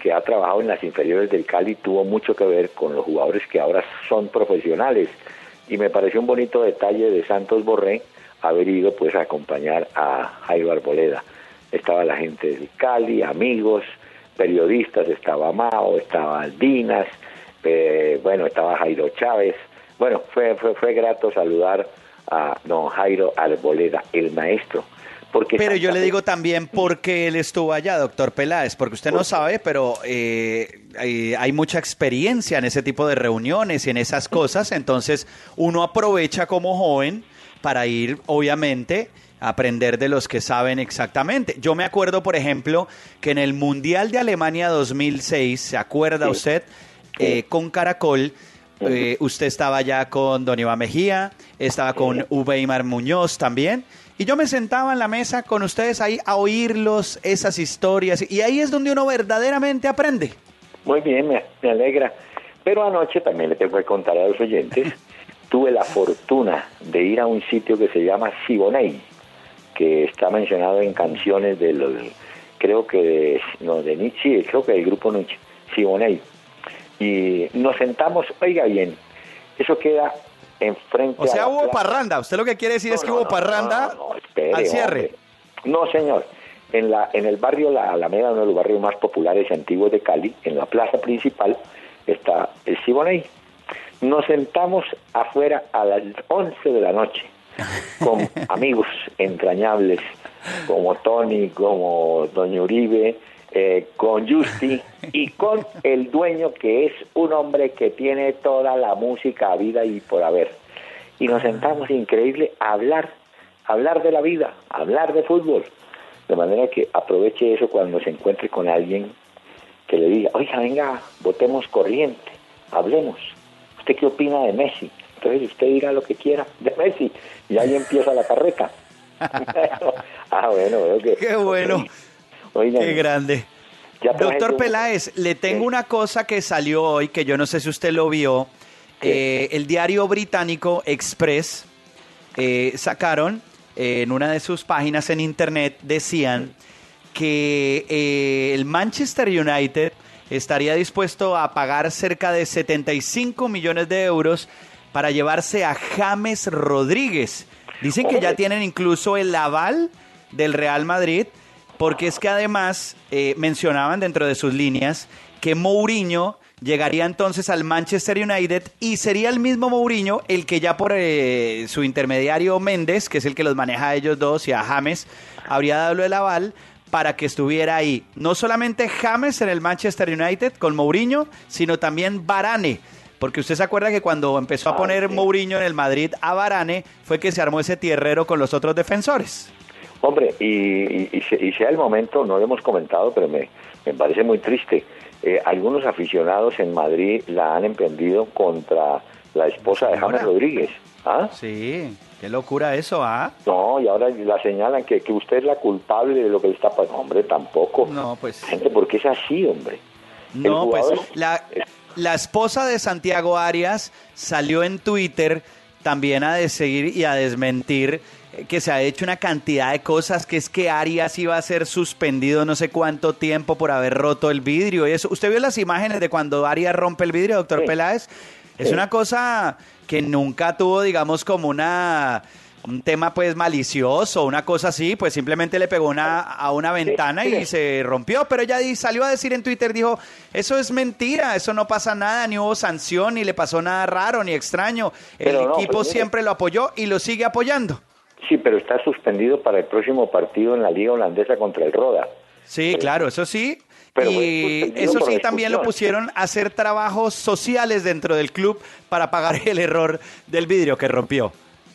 que ha trabajado en las inferiores del Cali, tuvo mucho que ver con los jugadores que ahora son profesionales. Y me pareció un bonito detalle de Santos Borré haber ido pues a acompañar a Jairo Arboleda. Estaba la gente del Cali, amigos, periodistas, estaba Mao, estaba Aldinas, eh, bueno, estaba Jairo Chávez. Bueno, fue, fue, fue grato saludar a don Jairo Arboleda, el maestro. Porque Pero yo le digo también por qué él estuvo allá, doctor Peláez, porque usted no sabe, pero eh, hay, hay mucha experiencia en ese tipo de reuniones y en esas cosas, entonces uno aprovecha como joven para ir, obviamente, a aprender de los que saben exactamente. Yo me acuerdo, por ejemplo, que en el Mundial de Alemania 2006, ¿se acuerda Sí. usted? Eh, con Caracol, eh, usted estaba ya con Don Iván Mejía, estaba con Uweimar Muñoz también. Y yo me sentaba en la mesa con ustedes ahí a oírlos, esas historias. Y ahí es donde uno verdaderamente aprende. Muy bien, me, me alegra. Pero anoche también le tengo que contar a los oyentes, tuve la fortuna de ir a un sitio que se llama Siboney, que está mencionado en canciones de los, creo que de, no, de Nietzsche, creo que del grupo Nietzsche, Siboney. Y nos sentamos, oiga bien, eso queda enfrente O sea, a hubo plaza. parranda. Usted lo que quiere decir es que no, hubo no, parranda espere, al cierre. hombre. No, señor. En, la, en el barrio La Alameda, uno de los barrios más populares y antiguos de Cali, en la plaza principal, está el Siboney. Nos sentamos afuera a las 11 de la noche con amigos entrañables como Tony, como Doña Uribe, eh, con Justi y con el dueño que es un hombre que tiene toda la música a vida y por haber. Y nos sentamos increíble a hablar, a hablar de la vida, a hablar de fútbol. De manera que aproveche eso cuando se encuentre con alguien que le diga, oiga, venga, votemos corriente, hablemos. ¿Usted qué opina de Messi? Entonces usted diga lo que quiera de Messi y ahí empieza la carreta. ah, bueno, veo que... Qué bueno. Oigan, Qué grande. Doctor Peláez, le tengo una cosa que salió hoy que yo no sé si usted lo vio. Eh, el diario británico Express eh, sacaron eh, en una de sus páginas en internet decían que el Manchester United estaría dispuesto a pagar cerca de 75 millones de euros para llevarse a James Rodríguez. Dicen que ya tienen incluso el aval del Real Madrid, porque es que además eh, mencionaban dentro de sus líneas que Mourinho llegaría entonces al Manchester United y sería el mismo Mourinho el que ya por eh, su intermediario Méndez, que es el que los maneja a ellos dos y a James, habría dado el aval para que estuviera ahí. No solamente James en el Manchester United con Mourinho, sino también Varane. Porque usted se acuerda que cuando empezó a Ah, poner. Mourinho en el Madrid a Varane, fue que se armó ese tierrero con los otros defensores. Hombre, y, y, y y sea el momento, no lo hemos comentado, pero me, me parece muy triste. Eh, algunos aficionados en Madrid la han emprendido contra la esposa de James. Rodríguez. ¿Ah? Sí. Qué locura eso, ¿ah? No, y ahora la señalan que, que usted es la culpable de lo que le está pasando. Hombre, tampoco. No, pues. Gente, ¿por qué es así, hombre? No, pues la, la esposa de Santiago Arias salió en Twitter también a seguir y a desmentir que se ha hecho una cantidad de cosas, que es que Arias iba a ser suspendido no sé cuánto tiempo por haber roto el vidrio y eso. ¿Usted vio las imágenes de cuando Arias rompe el vidrio, doctor Sí. Peláez? Es Sí. una cosa que nunca tuvo, digamos, como una un tema pues malicioso, una cosa así, pues simplemente le pegó una, a una ventana y se rompió, pero ella salió a decir en Twitter, dijo, eso es mentira, eso no pasa nada, ni hubo sanción, ni le pasó nada raro, ni extraño. El Pero equipo mire. siempre lo apoyó y lo sigue apoyando. Sí, pero está suspendido para el próximo partido en la Liga Holandesa contra el Roda. Sí, claro, eso sí. Pero y eso sí, también lo pusieron a hacer trabajos sociales dentro del club para pagar el error del vidrio que rompió.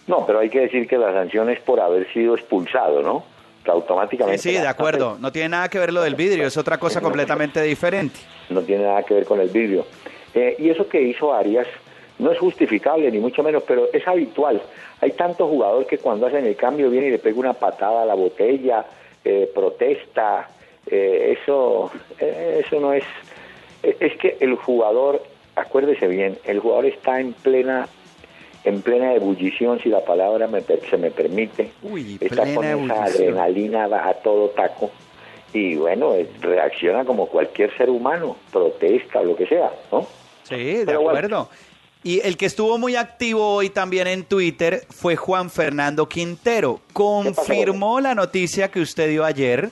No, pero hay que decir que la sanción es por haber sido expulsado, ¿no? Que Sí, automáticamente... sí, de acuerdo. No tiene nada que ver lo del vidrio, es otra cosa completamente diferente. No tiene nada que ver con el vidrio. Eh, y eso que hizo Arias no es justificable, ni mucho menos, pero es habitual. Hay tanto jugador que cuando hacen el cambio viene y le pega una patada a la botella, eh, protesta. eh, eso, eh, eso no es... Es que el jugador, acuérdese bien, el jugador está en plena en plena ebullición, si la palabra me se me permite. Uy, está con esa ebullición. adrenalina a a todo taco y bueno, reacciona como cualquier ser humano, protesta o lo que sea, ¿no? Sí, de Pero bueno. Y el que estuvo muy activo hoy también en Twitter fue Juan Fernando Quintero. Confirmó la noticia que usted dio ayer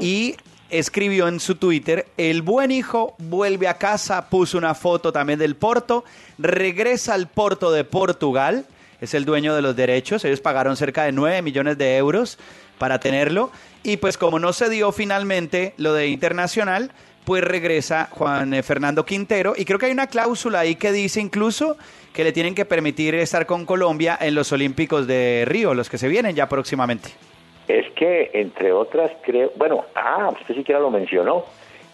y escribió en su Twitter, el buen hijo vuelve a casa, puso una foto también del Porto, regresa al Porto de Portugal, es el dueño de los derechos, ellos pagaron cerca de 9 millones de euros para tenerlo, y pues como no se dio finalmente lo de Internacional, pues regresa Juan eh, Fernando Quintero, y creo que hay una cláusula ahí que dice incluso que le tienen que permitir estar con Colombia en los Olímpicos de Río, los que se vienen ya próximamente. Es que, entre otras, creo, bueno, ah, usted siquiera lo mencionó,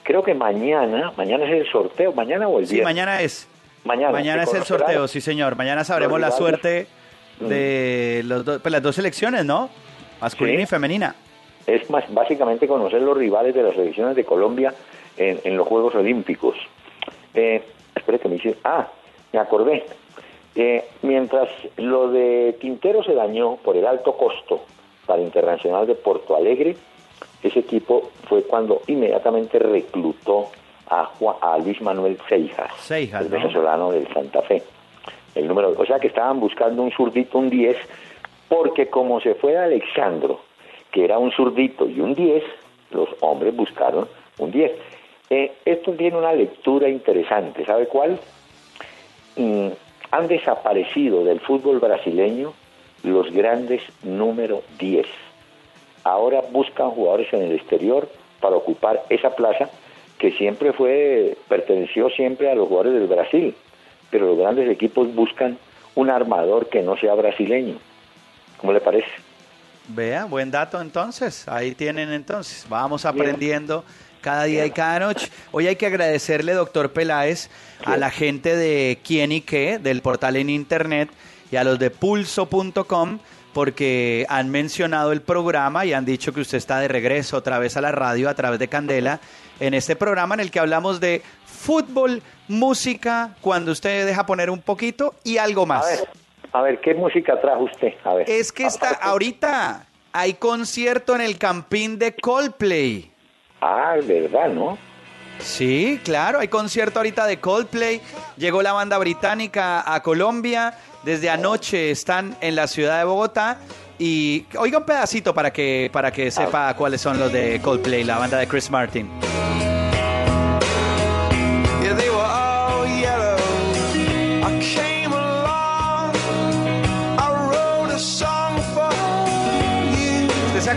creo que mañana, mañana es el sorteo, mañana o el Sí, viernes. mañana es. Mañana, Mañana es el sorteo, sí señor. Mañana sabremos la suerte de los do- pues, las dos selecciones, ¿no? Masculina Sí. y femenina. Es más, básicamente conocer los rivales de las selecciones de Colombia en, en los Juegos Olímpicos. Eh, espere que me dice, ah, me acordé. Eh, mientras lo de Quintero se dañó por el alto costo para Internacional de Porto Alegre, ese equipo fue cuando inmediatamente reclutó a, Juan- a Luis Manuel Seijas, Seijas, el ¿no? venezolano del Santa Fe. El número, o sea que estaban buscando un zurdito, un 10, porque como se fue Alexandro, que era un zurdito y un 10, los hombres buscaron un 10. Eh, esto tiene una lectura interesante, ¿sabe cuál? Mm, han desaparecido del fútbol brasileño los grandes número 10. Ahora buscan jugadores en el exterior para ocupar esa plaza que siempre fue, perteneció siempre a los jugadores del Brasil, pero los grandes equipos buscan un armador que no sea brasileño. ¿Cómo le parece? Vea, buen dato entonces. Ahí tienen entonces. Vamos aprendiendo cada día y cada noche. Hoy hay que agradecerle, doctor Peláez, a la gente de Quién y Qué, del portal en internet, y a los de pulso.com, porque han mencionado el programa y han dicho que usted está de regreso otra vez a la radio a través de Candela, en este programa en el que hablamos de fútbol, música, cuando usted deja poner un poquito y algo A más. ver, a ver, ¿qué música trajo usted? A ver. Es que está ahorita hay concierto en el Campín de Coldplay. Ah, verdad, ¿no? Sí, claro, hay concierto ahorita de Coldplay. Llegó la banda británica a Colombia. Desde anoche están en la ciudad de Bogotá. Y oiga un pedacito para que, para que sepa cuáles son los de Coldplay, la banda de Chris Martin.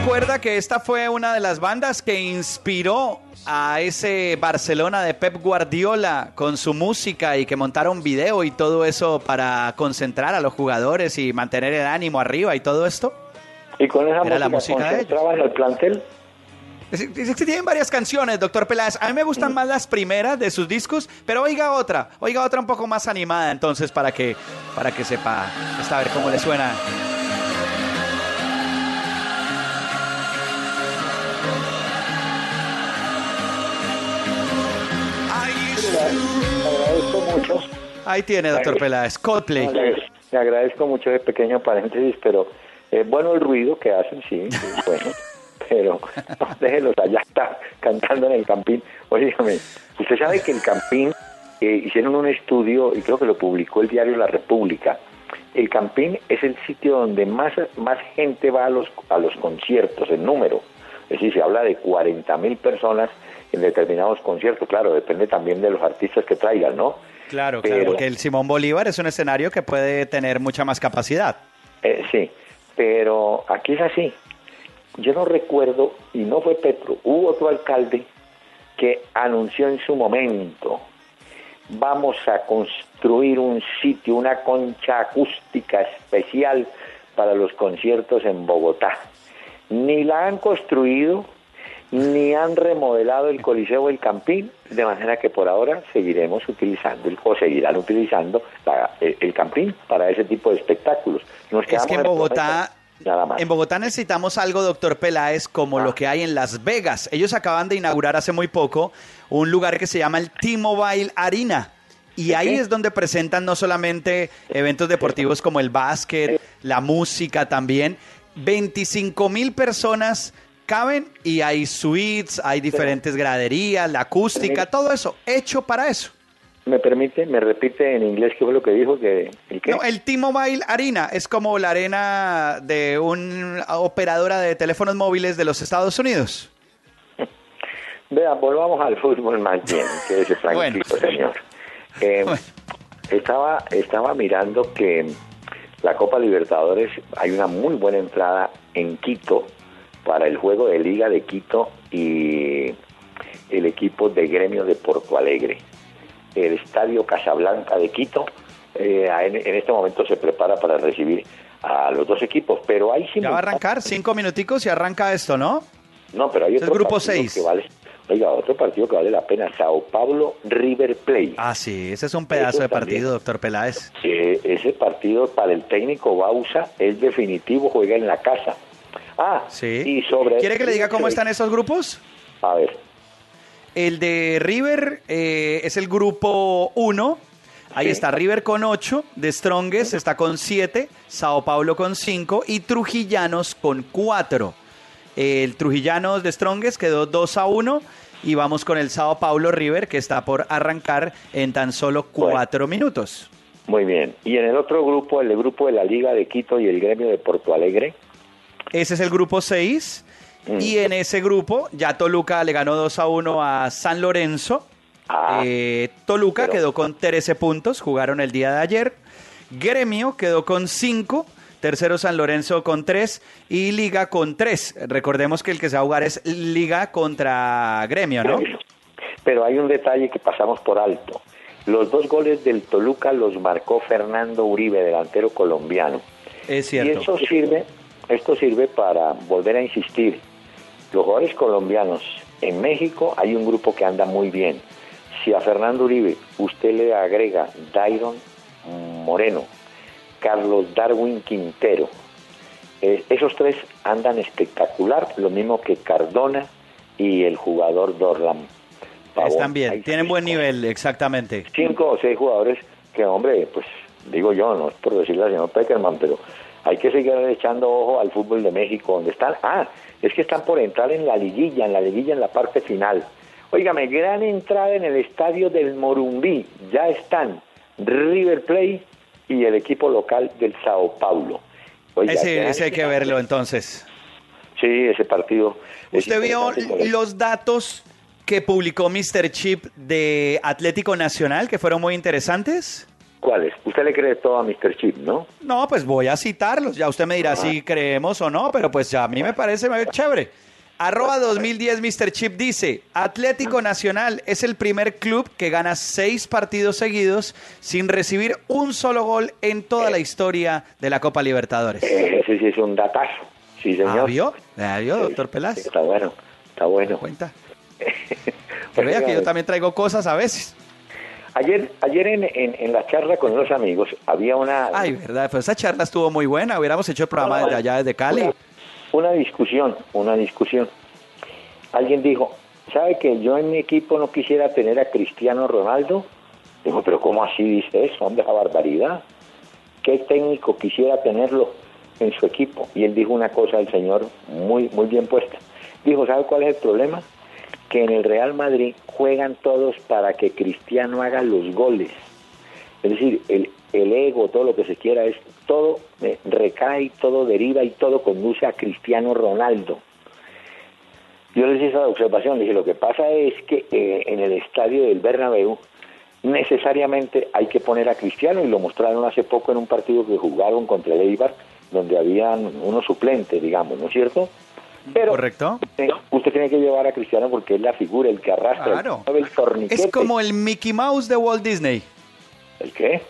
¿Usted se acuerda que esta fue una de las bandas que inspiró a ese Barcelona de Pep Guardiola con su música y que montaron video y todo eso para concentrar a los jugadores y mantener el ánimo arriba y todo esto? Y con esa Era la música, música de ellos. concentraban el plantel. Tienen varias canciones, doctor Peláez. A mí me gustan más las primeras de sus discos, pero oiga otra, oiga otra un poco más animada, entonces, para que, para que sepa, esta, a ver cómo le suena. Le agradezco mucho. Ahí tiene, doctor Peláez, Coldplay. Le, le agradezco mucho ese pequeño paréntesis, pero es bueno el ruido que hacen, sí, es bueno. Pero no, déjenlos allá está cantando en el campín. Óigame, usted sabe que el campín eh, hicieron un estudio y creo que lo publicó el diario La República. El campín es el sitio donde más, más gente va a los, a los conciertos, en número. Es decir, se habla de 40 mil personas en determinados conciertos. Claro, depende también de los artistas que traigan, ¿no? Claro, claro, porque el Simón Bolívar es un escenario que puede tener mucha más capacidad. Eh, sí, pero aquí es así. Yo no recuerdo, y no fue Petro, hubo otro alcalde que anunció en su momento, vamos a construir un sitio, una concha acústica especial para los conciertos en Bogotá. Ni la han construido, ni han remodelado el Coliseo del Campín, de manera que por ahora seguiremos utilizando, el- o seguirán utilizando la- el, el Campín para ese tipo de espectáculos. Nos Es que en Bogotá, nada más. en Bogotá necesitamos algo, doctor Peláez, como Ah. lo que hay en Las Vegas. Ellos acaban de inaugurar hace muy poco un lugar que se llama el T-Mobile Arena. Y ahí es donde presentan no solamente eventos deportivos como el básquet, la música también. 25 mil personas caben y hay suites, hay diferentes graderías, la acústica, todo eso, hecho para eso. ¿Me permite? ¿Me repite en inglés qué fue lo que dijo? Que, ¿el qué? No, el T-Mobile Arena es como la arena de una operadora de teléfonos móviles de los Estados Unidos. Vea, volvamos al fútbol más bien, quédese tranquilo, Bueno. señor. Eh, Bueno. estaba, estaba mirando que la Copa Libertadores, hay una muy buena entrada en Quito para el juego de Liga de Quito y el equipo de gremio de Porto Alegre. El Estadio Casablanca de Quito eh, en, en este momento se prepara para recibir a los dos equipos, pero hay Ya va a arrancar, cinco minuticos y arranca esto, ¿no? No, pero hay Es el otro grupo partido seis. que vale. Oiga, otro partido que vale la pena, Sao Paulo River Plate. Ah, sí, ese es un pedazo Eso de también. partido, doctor Peláez. Ese partido para el técnico Bausa es definitivo, juega en la casa. Ah, Sí. y sobre ¿Quiere que le diga cómo están esos grupos? A ver, El de River eh, es el grupo 1. Ahí Sí. está River con 8, de Strongest está con 7, Sao Paulo con 5 y Trujillanos con 4. El Trujillanos de Strongest quedó 2 a 1 y vamos con el Sao Paulo River que está por arrancar en tan solo 4 minutos. muy bien. Y en el otro grupo, el grupo de la Liga de Quito y el gremio de Porto Alegre. Ese es el grupo 6. Mm. Y en ese grupo ya Toluca le ganó 2 a 1 a San Lorenzo. Ah, Eh, Toluca pero- quedó con 13 puntos, jugaron el día de ayer. Gremio quedó con 5. Tercero San Lorenzo con 3 y Liga con 3. Recordemos que el que se va a jugar es Liga contra Gremio, ¿no? Pero hay un detalle que pasamos por alto. Los dos goles del Toluca los marcó Fernando Uribe, delantero colombiano. Es Y cierto. esto sirve, esto sirve para volver a insistir. Los jugadores colombianos en México hay un grupo que anda muy bien. Si a Fernando Uribe usted le agrega Dairon Moreno, Carlos Darwin Quintero, eh, esos tres andan espectacular, lo mismo que Cardona y el jugador Dorlan. Pavón. Están bien, tienen buen nivel, exactamente. cinco o seis jugadores que, hombre, pues digo yo, no es por decirle al señor Peckerman, pero hay que seguir echando ojo al fútbol de México, donde están. Ah, es que están por entrar en la liguilla, en la liguilla en la parte final. Óigame, gran entrada en el estadio del Morumbí. Ya están River Plate y el equipo local del Sao Paulo. Oiga, Ese, hay que verlo entonces. Sí, ese partido. es ¿Usted vio los datos que publicó Mr. Chip de Atlético Nacional que fueron muy interesantes? ¿Cuáles? Usted le cree todo a Mr. Chip, ¿no? No, pues voy a citarlos. Ya usted me dirá si creemos o no, pero pues ya a mí me parece chévere. Arroba 2010 Mr. Chip dice, Atlético Nacional es el primer club que gana seis partidos seguidos sin recibir un solo gol en toda la historia de la Copa Libertadores. Eh, Ese sí es un datazo. Sí, señor. ¿Ah, vio? ¿Ah, vio, doctor Peláez? Está bueno. Está bueno. Cuenta. Que vea que yo también traigo cosas a veces. Ayer, ayer en, en, en la charla con unos amigos había una, Ay, verdad, pues esa charla estuvo muy buena. Hubiéramos hecho el programa desde allá, desde Cali. una, una discusión, una discusión. Alguien dijo, ¿sabe que yo en mi equipo no quisiera tener a Cristiano Ronaldo? Dijo, pero ¿cómo así dice eso? Hombre, esa barbaridad. ¿Qué técnico quisiera tenerlo en su equipo? Y él dijo una cosa al señor muy, muy bien puesta. Dijo, ¿sabe cuál es el problema? Que en el Real Madrid juegan todos para que Cristiano haga los goles. Es decir, el, el ego, todo lo que se quiera, es todo eh, recae, todo deriva y todo conduce a Cristiano Ronaldo. Yo les hice esa observación, dije, lo que pasa es que eh, en el estadio del Bernabéu necesariamente hay que poner a Cristiano y lo mostraron hace poco en un partido que jugaron contra el Eibar, donde habían unos suplentes, digamos, ¿no es cierto? Pero Correcto. eh, usted tiene que llevar a Cristiano porque es la figura, el que arrastra, Claro. el, el torniquete. Es como el Mickey Mouse de Walt Disney. ¿El qué?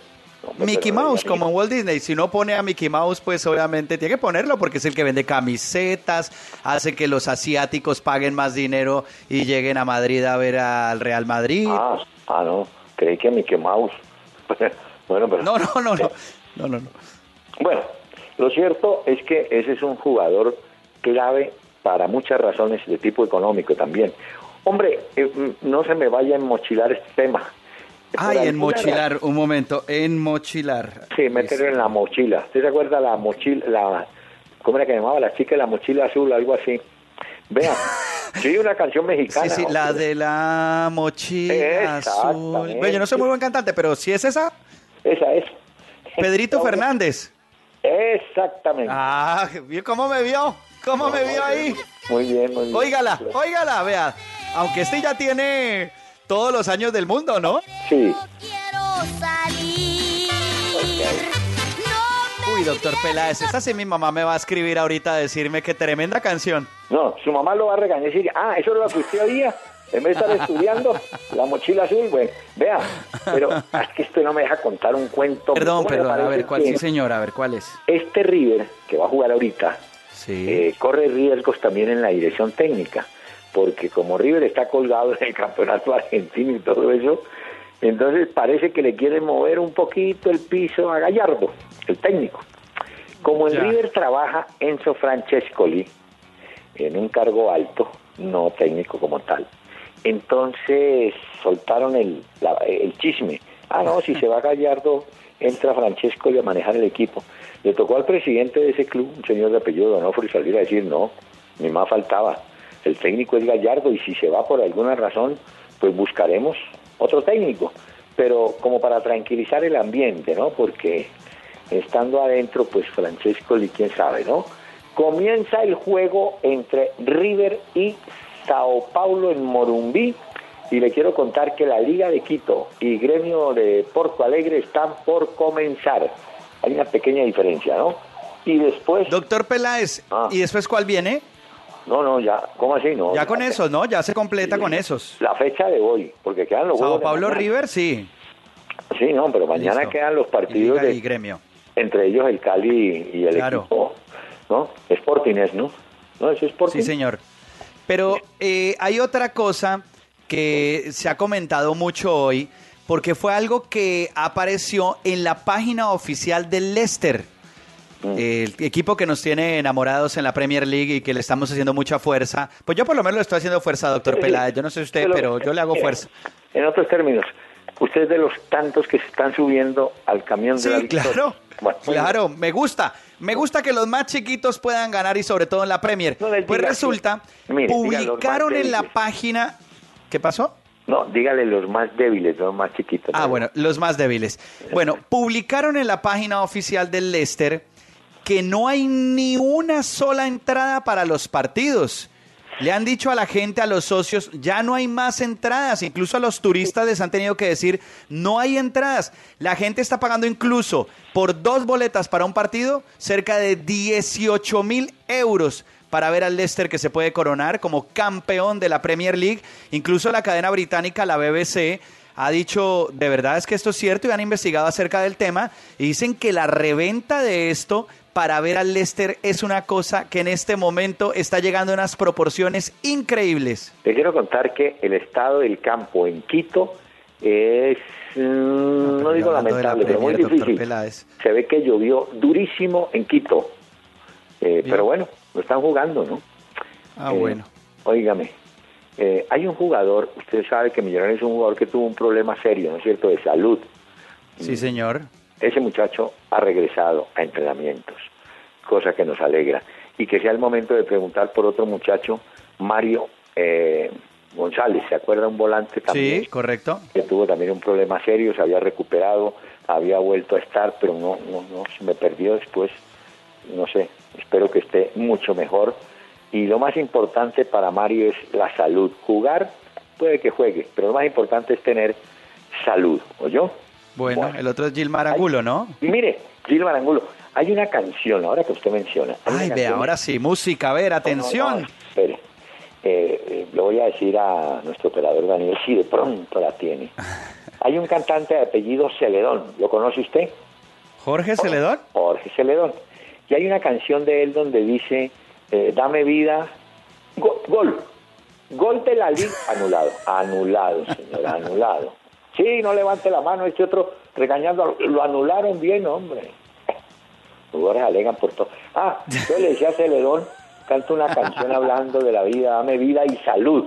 Mickey Mouse, como en Walt Disney. Si no pone a Mickey Mouse, pues obviamente tiene que ponerlo porque es el que vende camisetas, hace que los asiáticos paguen más dinero y lleguen a Madrid a ver al Real Madrid. Ah, ah, no, creí que Mickey Mouse. bueno, pero... No, no, no, no. No, no, no. Bueno, lo cierto es que ese es un jugador clave para muchas razones de tipo económico también. Hombre, eh, mm, no se me vaya a mochilar este tema. Ay, en alguna mochilar, un momento, en mochilar. Sí, meterlo en la mochila. ¿Usted se acuerda la mochila, la, ¿cómo era que llamaba? La chica de la mochila azul, algo así. Vean, sí, una canción mexicana. Sí, sí, la hombre. de la mochila azul. Bueno, yo no soy muy buen cantante, pero si es esa, Esa es. Pedrito Fernández. Exactamente. Ah, ¿vio ¿cómo me vio? ¿Cómo me vio ahí? Muy bien, muy bien. Óigala, óigala, vea. Aunque este ya tiene todos los años del mundo, ¿no? Sí, quiero salir. No Uy, doctor Peláez, esta sí mi mamá me va a escribir ahorita a decirme que tremenda canción. No, su mamá lo va a regañar y decir, ah, eso es lo que usted oía. En vez de estar estudiando la mochila azul, güey. Vea, pero es que usted no me deja contar un cuento. Perdón, ¿Cómo le perdón, a ver, ¿cuál sí, señor? A ver, ¿cuál es? Este River, que va a jugar ahorita, Sí. eh, corre riesgos también en la dirección técnica, porque como River está colgado en el campeonato argentino y todo eso, entonces parece que le quieren mover un poquito el piso a Gallardo, el técnico. Como en Ya. River trabaja Enzo Francescoli en un cargo alto, no técnico como tal, entonces soltaron el, la- el chisme. Ah, no, si se va Gallardo, entra Francescoli a manejar el equipo. Le tocó al presidente de ese club, un señor de apellido Donofrio, salir a decir, no, ni más faltaba. El técnico es Gallardo y si se va por alguna razón, pues buscaremos otro técnico. Pero como para tranquilizar el ambiente, ¿no? Porque estando adentro, pues Francescoli, quién sabe, ¿no? Comienza el juego entre River y Sao Paulo en Morumbí y le quiero contar que la Liga de Quito y Gremio de Porto Alegre están por comenzar. Hay una pequeña diferencia, ¿no? Y después... Doctor Peláez, Ah. ¿y después cuál viene? No, no, ya, ¿cómo así? No, Ya con esos, ¿no? Ya se completa con esos. La fecha de hoy, porque quedan los Sao mañana. River, sí. Sí, no, pero mañana Listo. quedan los partidos de, y gremio. entre ellos el Cali y el Claro. equipo, ¿no? Sporting es, ¿no? ¿No es Sporting? Sí, señor. Pero eh, hay otra cosa que se ha comentado mucho hoy, porque fue algo que apareció en la página oficial del Leicester, el equipo que nos tiene enamorados en la Premier League y que le estamos haciendo mucha fuerza. Pues yo por lo menos le estoy haciendo fuerza, doctor Sí, sí. Peláez. Yo no sé usted, Pero- yo le hago fuerza. En otros términos, usted es de los tantos que se están subiendo al camión de la Sí, victoria. claro. Bueno, Claro, me gusta. Me gusta que los más chiquitos puedan ganar y sobre todo en la Premier. No pues diga resulta. Mire, publicaron en la página... ¿Qué pasó? No, dígale los más débiles, los más chiquitos. Ah, ¿no? bueno, los más débiles. Bueno, publicaron en la página oficial del Leicester que no hay ni una sola entrada para los partidos. Le han dicho a la gente, a los socios, ya no hay más entradas. Incluso a los turistas les han tenido que decir, no hay entradas. La gente está pagando incluso por dos boletas para un partido cerca de 18 mil euros para ver al Leicester que se puede coronar como campeón de la Premier League. Incluso la cadena británica, la BBC, ha dicho, de verdad es que esto es cierto y han investigado acerca del tema y dicen que la reventa de esto para ver al Leicester es una cosa que en este momento está llegando a unas proporciones increíbles. Te quiero contar que el estado del campo en Quito es, mm, no, digo la lamentable, pero muy difícil. Se ve que llovió durísimo en Quito. Eh, pero bueno, lo están jugando, ¿no? Ah, Eh, bueno. Óigame, eh, hay un jugador, usted sabe que Millonarios es un jugador que tuvo un problema serio, ¿no es cierto?, de salud. Sí, señor. Ese muchacho ha regresado a entrenamientos, cosa que nos alegra. Y que sea el momento de preguntar por otro muchacho, Mario eh, González, ¿se acuerda? Un volante también Sí, correcto. que tuvo también un problema serio, se había recuperado, había vuelto a estar, pero no, no, no, se me perdió después, no sé, espero que esté mucho mejor. Y lo más importante para Mario es la salud. Jugar puede que juegue, pero lo más importante es tener salud, ¿oyó? Bueno, Bueno. el otro es Gilmar Angulo, ¿no? Y mire, Gilmar Angulo, hay una canción, ahora que usted menciona. Ay, ve, ahora sí, música, a ver, No, no, atención. no, espere. Eh, eh, le voy a decir a nuestro operador Daniel si de pronto la tiene. Hay un cantante de apellido Celedón, ¿lo conoce usted? Jorge Celedón. Jorge Celedón. Y hay una canción de él donde dice, eh, dame vida, Go- gol, gol de la liga, anulado, anulado, señor, anulado. Sí, no levante la mano, este otro regañando, lo anularon bien, hombre. Los jugadores alegan por todo. Ah, yo le decía a Celedón, canta una canción hablando de la vida, dame vida y salud.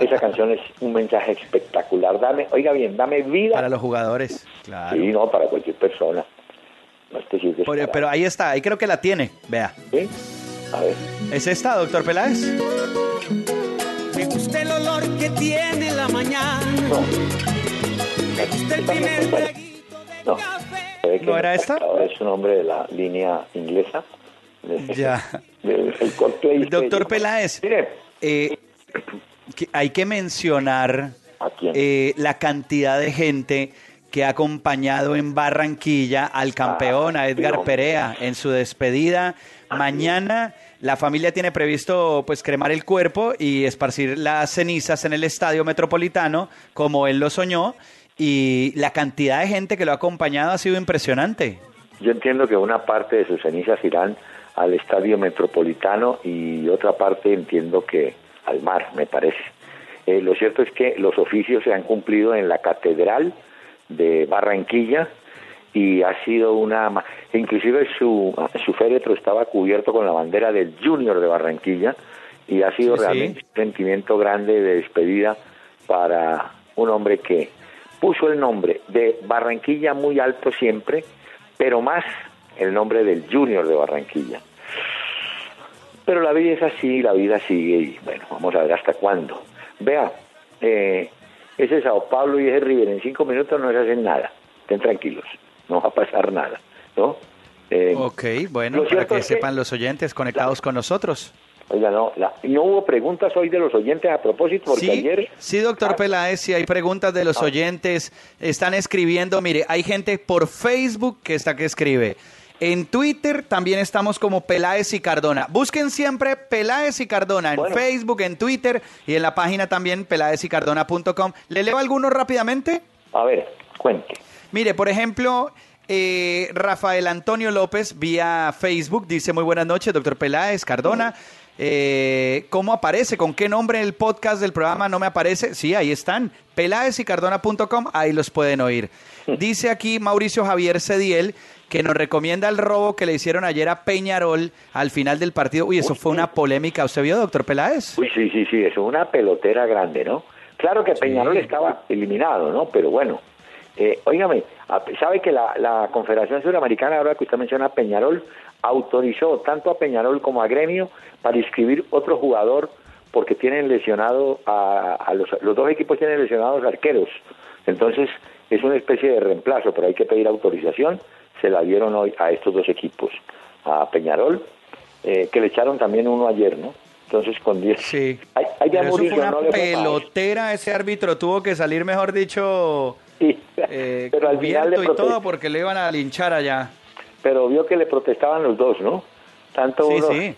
Esa canción es un mensaje espectacular. Dame, oiga bien, dame vida. Para los jugadores. Claro. Sí, no, para cualquier persona. No Por- pero ahí está, ahí creo que la tiene. Vea. ¿Sí? A ver. ¿Es esta, doctor Peláez? Me gusta el olor que tiene la mañana. No. Me gusta el primer traguito de No. café. ¿No era esta? Es un hombre de la línea inglesa. De- Ya. del- el. Doctor Peláez, Mire, eh, que hay que mencionar ¿a quién? eh, la cantidad de gente que ha acompañado en Barranquilla al campeón, a Edgar Perea, en su despedida. Mañana la familia tiene previsto pues cremar el cuerpo y esparcir las cenizas en el estadio metropolitano, como él lo soñó, y la cantidad de gente que lo ha acompañado ha sido impresionante. Yo entiendo que una parte de sus cenizas irán al estadio metropolitano y otra parte entiendo que al mar, me parece. Eh, lo cierto es que los oficios se han cumplido en la catedral de Barranquilla y ha sido una... Inclusive su, su féretro estaba cubierto con la bandera del Junior de Barranquilla y ha sido Sí, sí. realmente un sentimiento grande de despedida para un hombre que puso el nombre de Barranquilla muy alto siempre, pero más el nombre del Junior de Barranquilla. Pero la vida es así, la vida sigue y bueno, vamos a ver hasta cuándo. Vea, eh, ese Sao Paulo y ese River en cinco minutos no se hacen nada. Estén tranquilos, no va a pasar nada, ¿no? Eh, Ok, bueno, para que es que- sepan los oyentes conectados con nosotros. Oiga, no, la- no hubo preguntas hoy de los oyentes a propósito, porque Sí, ayer... sí, doctor Ah, Peláez, si hay preguntas de los oyentes, están escribiendo, mire, hay gente por Facebook que está que escribe. En Twitter también estamos como Peláez y Cardona. Busquen siempre Peláez y Cardona en Bueno. Facebook, en Twitter y en la página también peláezycardona.com. ¿Le leo algunos rápidamente? A ver, cuente. Mire, por ejemplo, eh, Rafael Antonio López vía Facebook dice muy buenas noches, doctor Peláez, Cardona. Eh, ¿Cómo aparece? ¿Con qué nombre el podcast del programa no me aparece? Sí, ahí están. Peláezycardona.com, ahí los pueden oír. Dice aquí Mauricio Javier Cediel que nos recomienda el robo que le hicieron ayer a Peñarol al final del partido. Uy, eso fue una polémica. ¿Usted vio, doctor Peláez? Uy, sí, sí, sí, es una pelotera grande, ¿no? Claro que Peñarol estaba eliminado, ¿no? Pero bueno, eh, óigame, ¿sabe que la, la Confederación Suramericana, ahora que usted menciona a Peñarol, autorizó tanto a Peñarol como a Gremio para inscribir otro jugador porque tienen lesionado a, a los, los dos equipos tienen lesionados arqueros. Entonces, es una especie de reemplazo, pero hay que pedir autorización. Se la dieron hoy a estos dos equipos, a Peñarol, eh, que le echaron también uno ayer, ¿no? Entonces, con 10. Sí. Hay, hay de Murillo, una no pelotera, ese árbitro tuvo que salir, mejor dicho, Sí, eh, pero al final le y todo porque le iban a linchar allá. Pero vio que le protestaban los dos, ¿no? Tanto Sí, uno. sí.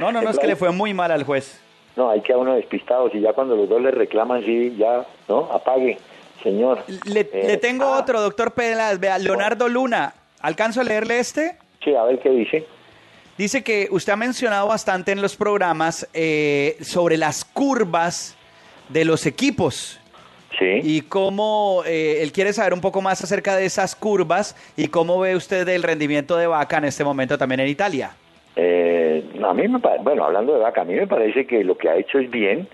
No, no, no, es que le fue muy mal al juez. No, hay que a uno despistados y ya cuando los dos le reclaman, sí, ya, ¿no? Apague. Señor. Le, eh, le tengo ah, otro, doctor Peláez. Vea, Leonardo Luna. ¿Alcanzo a leerle este? Sí, a ver qué dice. Dice que usted ha mencionado bastante en los programas eh, sobre las curvas de los equipos Sí. y cómo eh, él quiere saber un poco más acerca de esas curvas y cómo ve usted el rendimiento de Vaca en este momento también en Italia. Eh, a mí me bueno, hablando de Vaca, a mí me parece que lo que ha hecho es bien.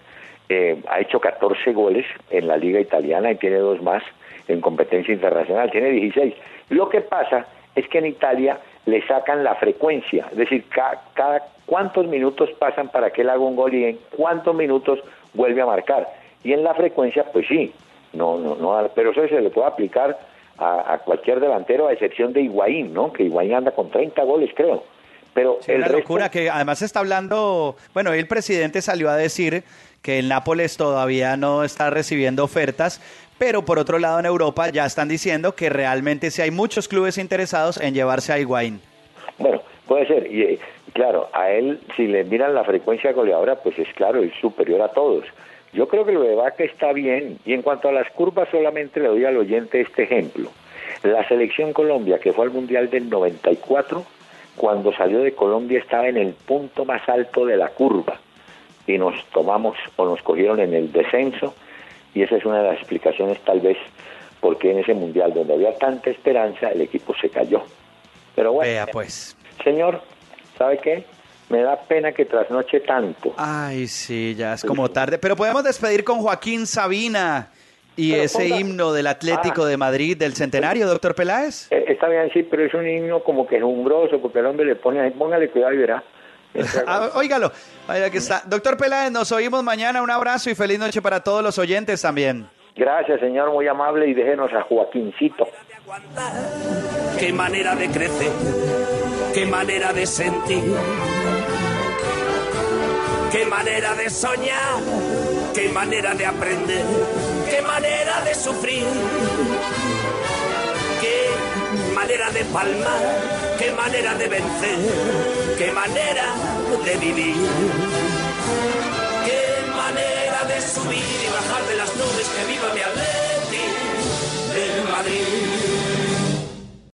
Eh, ha hecho 14 goles en la liga italiana y tiene dos más en competencia internacional, tiene 16. Lo que pasa es que en Italia le sacan la frecuencia, es decir, ca- cada cuántos minutos pasan para que él haga un gol y en cuántos minutos vuelve a marcar. Y en la frecuencia, pues sí, no, no, no, pero eso se le puede aplicar a, a cualquier delantero, a excepción de Higuaín, ¿no? Que Higuaín anda con 30 goles, creo. Pero Sí, el una resto- locura que además está hablando, bueno, el presidente salió a decir que el Nápoles todavía no está recibiendo ofertas, pero por otro lado en Europa ya están diciendo que realmente sí hay muchos clubes interesados en llevarse a Higuaín. Bueno, puede ser. Y eh, claro, a él, si le miran la frecuencia goleadora, pues es claro, es superior a todos. Yo creo que lo de Vaca está bien. Y en cuanto a las curvas, solamente le doy al oyente este ejemplo. La selección Colombia, que fue al Mundial del 94, cuando salió de Colombia estaba en el punto más alto de la curva. Y nos tomamos o nos cogieron en el descenso. Y esa es una de las explicaciones, tal vez, porque en ese Mundial, donde había tanta esperanza, el equipo se cayó. Pero bueno. Vea pues. Señor, ¿sabe qué? Me da pena que trasnoche tanto. Ay, sí, ya es como tarde. Pero podemos despedir con Joaquín Sabina y Pero ese ponga- himno del Atlético Ah. de Madrid del centenario, doctor Peláez. Eh, está bien, sí, pero es un himno como que jumbroso, porque el hombre le pone ahí, póngale cuidado y verá. Ah, óigalo, vaya que está. Doctor Peláez, nos oímos mañana. Un abrazo y feliz noche para todos los oyentes también. Gracias, señor, muy amable, y déjenos a Joaquincito. aguantar. Qué manera de crecer, qué manera de sentir, qué manera de soñar, qué manera de aprender, qué manera de sufrir, qué manera de palmar, qué manera de vencer, qué manera de vivir. Qué manera de subir y bajar de las nubes, que viva mi Atleti de Madrid.